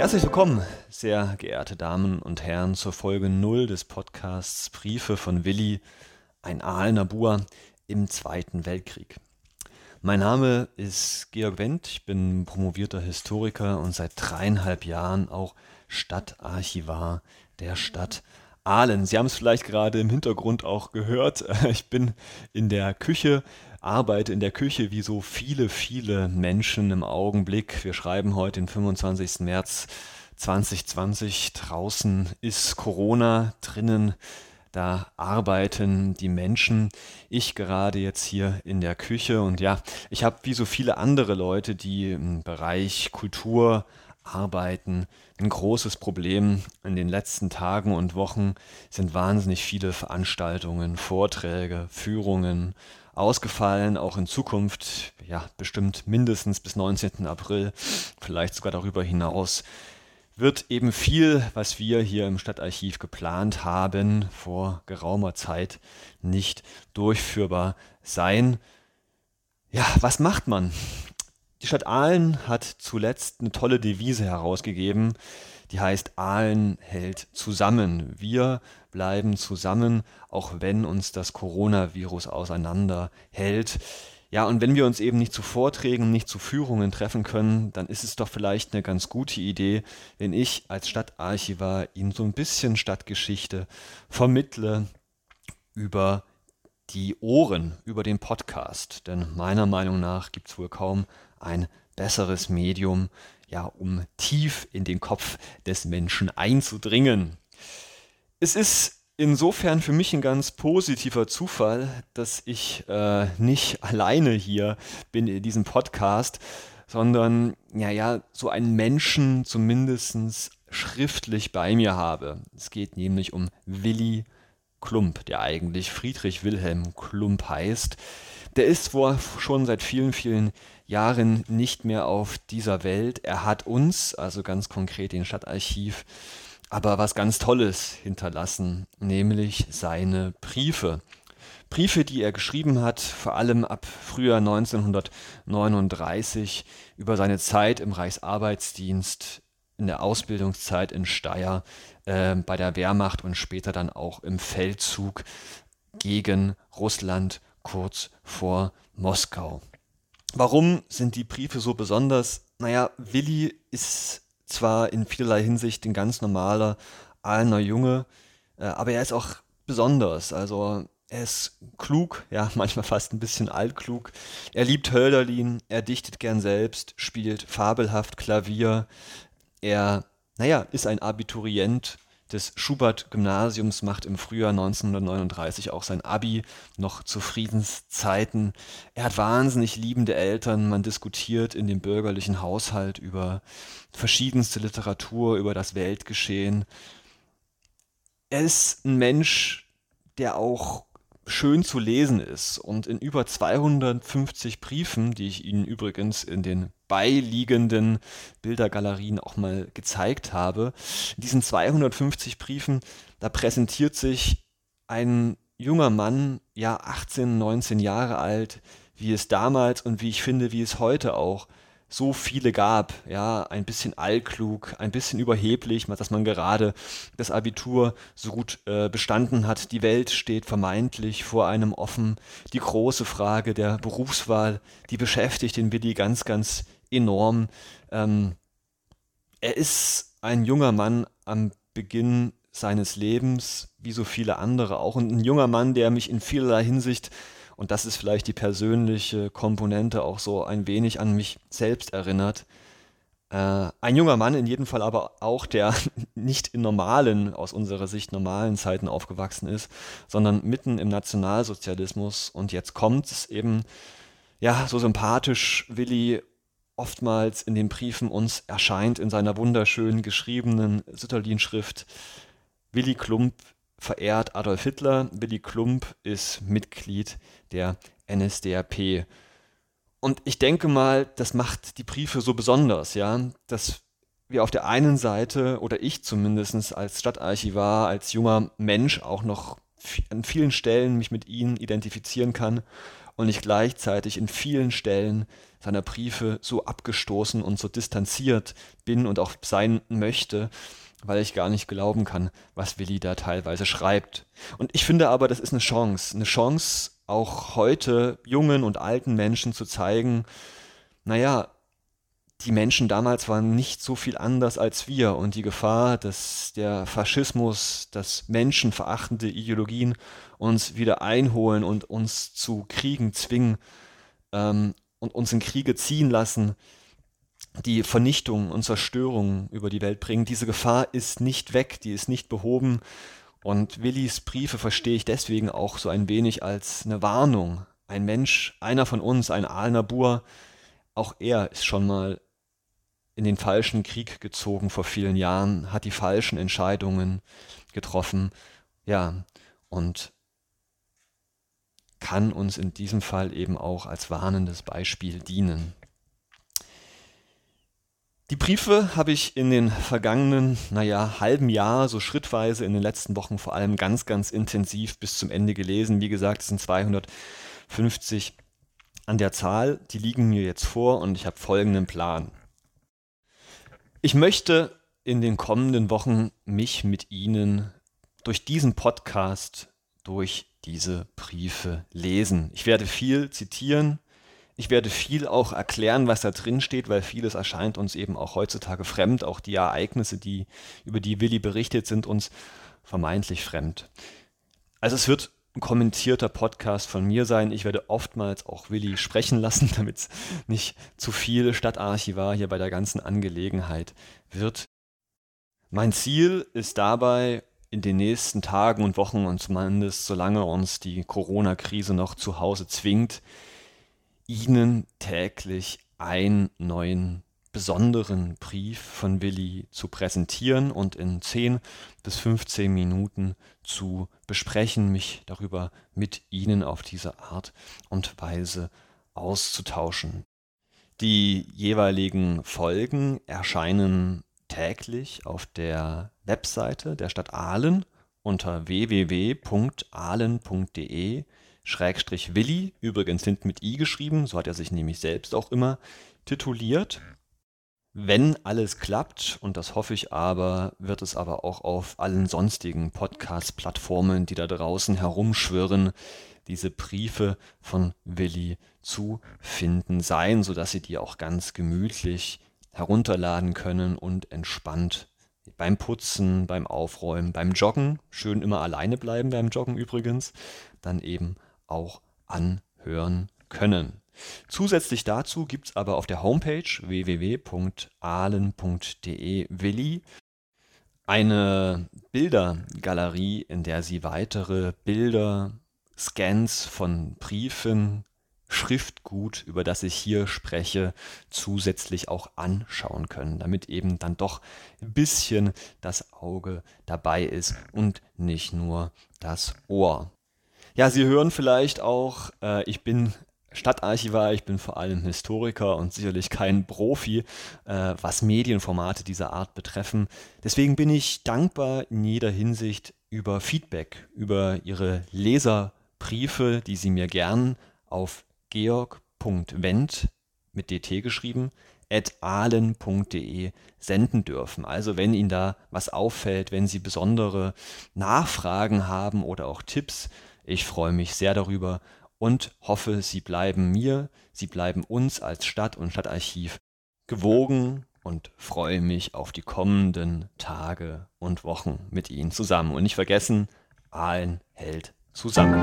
Herzlich willkommen, sehr geehrte Damen und Herren, zur Folge 0 des Podcasts Briefe von Willi, ein Aalener Bur im Zweiten Weltkrieg. Mein Name ist Georg Wendt, ich bin promovierter Historiker und seit dreieinhalb Jahren auch Stadtarchivar der Stadt Aalen. Sie haben es vielleicht gerade im Hintergrund auch gehört. Ich bin in der Küche, arbeite in der Küche wie so viele, viele Menschen im Augenblick. Wir schreiben heute den 25. März 2020. Draußen ist Corona, drinnen da arbeiten die Menschen. Ich gerade jetzt hier in der Küche und ja, ich habe wie so viele andere Leute, die im Bereich Kultur arbeiten, ein großes Problem. In den letzten Tagen und Wochen sind wahnsinnig viele Veranstaltungen, Vorträge, Führungen ausgefallen, auch in Zukunft, ja, bestimmt mindestens bis 19. April, vielleicht sogar darüber hinaus wird eben viel, was wir hier im Stadtarchiv geplant haben, vor geraumer Zeit nicht durchführbar sein. Ja, was macht man? Die Stadt Aalen hat zuletzt eine tolle Devise herausgegeben, die heißt Aalen hält zusammen. Wir bleiben zusammen, auch wenn uns das Coronavirus auseinanderhält. Ja, und wenn wir uns eben nicht zu Vorträgen, nicht zu Führungen treffen können, dann ist es doch vielleicht eine ganz gute Idee, wenn ich als Stadtarchivar Ihnen so ein bisschen Stadtgeschichte vermittle über die Ohren, über den Podcast. Denn meiner Meinung nach gibt es wohl kaum ein besseres Medium, ja, um tief in den Kopf des Menschen einzudringen. Es ist insofern für mich ein ganz positiver Zufall, dass ich äh, nicht alleine hier bin in diesem Podcast, sondern ja, ja, so einen Menschen zumindest schriftlich bei mir habe. Es geht nämlich um Willi Klump, der eigentlich Friedrich Wilhelm Klump heißt. Der ist wohl schon seit vielen, vielen Jahren nicht mehr auf dieser Welt. Er hat uns, also ganz konkret den Stadtarchiv, aber was ganz Tolles hinterlassen, nämlich seine Briefe. Briefe, die er geschrieben hat, vor allem ab Frühjahr 1939 über seine Zeit im Reichsarbeitsdienst, in der Ausbildungszeit in Steyr, äh, bei der Wehrmacht und später dann auch im Feldzug gegen Russland kurz vor Moskau. Warum sind die Briefe so besonders? Naja, Willi ist zwar in vielerlei Hinsicht ein ganz normaler Aalener Junge, äh, aber er ist auch besonders. Also er ist klug, ja, manchmal fast ein bisschen altklug. Er liebt Hölderlin, er dichtet gern selbst, spielt fabelhaft Klavier. Er, naja, ist ein Abiturient des Schubert-Gymnasiums, macht im Frühjahr 1939 auch sein Abi, noch zu Friedenszeiten. Er hat wahnsinnig liebende Eltern, man diskutiert in dem bürgerlichen Haushalt über verschiedenste Literatur, über das Weltgeschehen. Er ist ein Mensch, der auch schön zu lesen ist und in über 250 Briefen, die ich Ihnen übrigens in den beiliegenden Bildergalerien auch mal gezeigt habe, in diesen 250 Briefen, da präsentiert sich ein junger Mann, ja 18, 19 Jahre alt, wie es damals und wie ich finde, wie es heute auch so viele gab, ja, ein bisschen allklug, ein bisschen überheblich, dass man gerade das Abitur so gut äh, bestanden hat. Die Welt steht vermeintlich vor einem offen. Die große Frage der Berufswahl, die beschäftigt den Willi ganz, ganz enorm. Ähm, er ist ein junger Mann am Beginn seines Lebens, wie so viele andere auch, und ein junger Mann, der mich in vielerlei Hinsicht und das ist vielleicht die persönliche Komponente auch so ein wenig an mich selbst erinnert. Äh, ein junger Mann in jedem Fall aber auch, der nicht in normalen, aus unserer Sicht normalen Zeiten aufgewachsen ist, sondern mitten im Nationalsozialismus. Und jetzt kommt es eben, ja, so sympathisch Willi oftmals in den Briefen uns erscheint, in seiner wunderschön geschriebenen Sütterlin-Schrift. Willi Klump verehrt Adolf Hitler. Willy Klump ist Mitglied der NSDAP. Und ich denke mal, das macht die Briefe so besonders, ja, dass wir auf der einen Seite, oder ich zumindest als Stadtarchivar, als junger Mensch auch noch an vielen Stellen mich mit ihnen identifizieren kann und ich gleichzeitig in vielen Stellen seiner Briefe so abgestoßen und so distanziert bin und auch sein möchte, weil ich gar nicht glauben kann, was Willi da teilweise schreibt. Und ich finde aber, das ist eine Chance, eine Chance auch heute jungen und alten Menschen zu zeigen, naja, die Menschen damals waren nicht so viel anders als wir und die Gefahr, dass der Faschismus, dass menschenverachtende Ideologien uns wieder einholen und uns zu Kriegen zwingen ähm, und uns in Kriege ziehen lassen, die Vernichtung und Zerstörung über die Welt bringen. Diese Gefahr ist nicht weg, die ist nicht behoben. Und Willis Briefe verstehe ich deswegen auch so ein wenig als eine Warnung. Ein Mensch, einer von uns, ein Aalner Bur, auch er ist schon mal in den falschen Krieg gezogen vor vielen Jahren, hat die falschen Entscheidungen getroffen, ja, und kann uns in diesem Fall eben auch als warnendes Beispiel dienen. Die Briefe habe ich in den vergangenen, naja, halben Jahr, so schrittweise in den letzten Wochen vor allem ganz, ganz intensiv bis zum Ende gelesen. Wie gesagt, es sind 250 an der Zahl, die liegen mir jetzt vor und ich habe folgenden Plan. Ich möchte in den kommenden Wochen mich mit Ihnen durch diesen Podcast, durch diese Briefe lesen. Ich werde viel zitieren. Ich werde viel auch erklären, was da drin steht, weil vieles erscheint uns eben auch heutzutage fremd. Auch die Ereignisse, die, über die Willi berichtet, sind uns vermeintlich fremd. Also es wird ein kommentierter Podcast von mir sein. Ich werde oftmals auch Willi sprechen lassen, damit es nicht zu viel Stadtarchivar hier bei der ganzen Angelegenheit wird. Mein Ziel ist dabei, in den nächsten Tagen und Wochen und zumindest solange uns die Corona-Krise noch zu Hause zwingt, Ihnen täglich einen neuen besonderen Brief von Willi zu präsentieren und in 10 bis 15 Minuten zu besprechen, mich darüber mit Ihnen auf diese Art und Weise auszutauschen. Die jeweiligen Folgen erscheinen täglich auf der Webseite der Stadt Aalen unter www.aalen.de Schrägstrich Willi, übrigens hinten mit i geschrieben, so hat er sich nämlich selbst auch immer tituliert. Wenn alles klappt, und das hoffe ich aber, wird es aber auch auf allen sonstigen Podcast-Plattformen, die da draußen herumschwirren, diese Briefe von Willi zu finden sein, sodass Sie die auch ganz gemütlich herunterladen können und entspannt beim Putzen, beim Aufräumen, beim Joggen, schön immer alleine bleiben beim Joggen übrigens, dann eben auch anhören können. Zusätzlich dazu gibt es aber auf der Homepage www.ahlen.de Willi eine Bildergalerie, in der Sie weitere Bilder, Scans von Briefen, Schriftgut, über das ich hier spreche, zusätzlich auch anschauen können, damit eben dann doch ein bisschen das Auge dabei ist und nicht nur das Ohr. Ja, Sie hören vielleicht auch, äh, ich bin Stadtarchivar, ich bin vor allem Historiker und sicherlich kein Profi, äh, was Medienformate dieser Art betreffen. Deswegen bin ich dankbar in jeder Hinsicht über Feedback, über Ihre Leserbriefe, die Sie mir gern auf georg.wendt mit dt geschrieben, at ahlen.de senden dürfen. Also wenn Ihnen da was auffällt, wenn Sie besondere Nachfragen haben oder auch Tipps, ich freue mich sehr darüber und hoffe, Sie bleiben mir, Sie bleiben uns als Stadt und Stadtarchiv gewogen und freue mich auf die kommenden Tage und Wochen mit Ihnen zusammen. Und nicht vergessen, Aalen hält zusammen.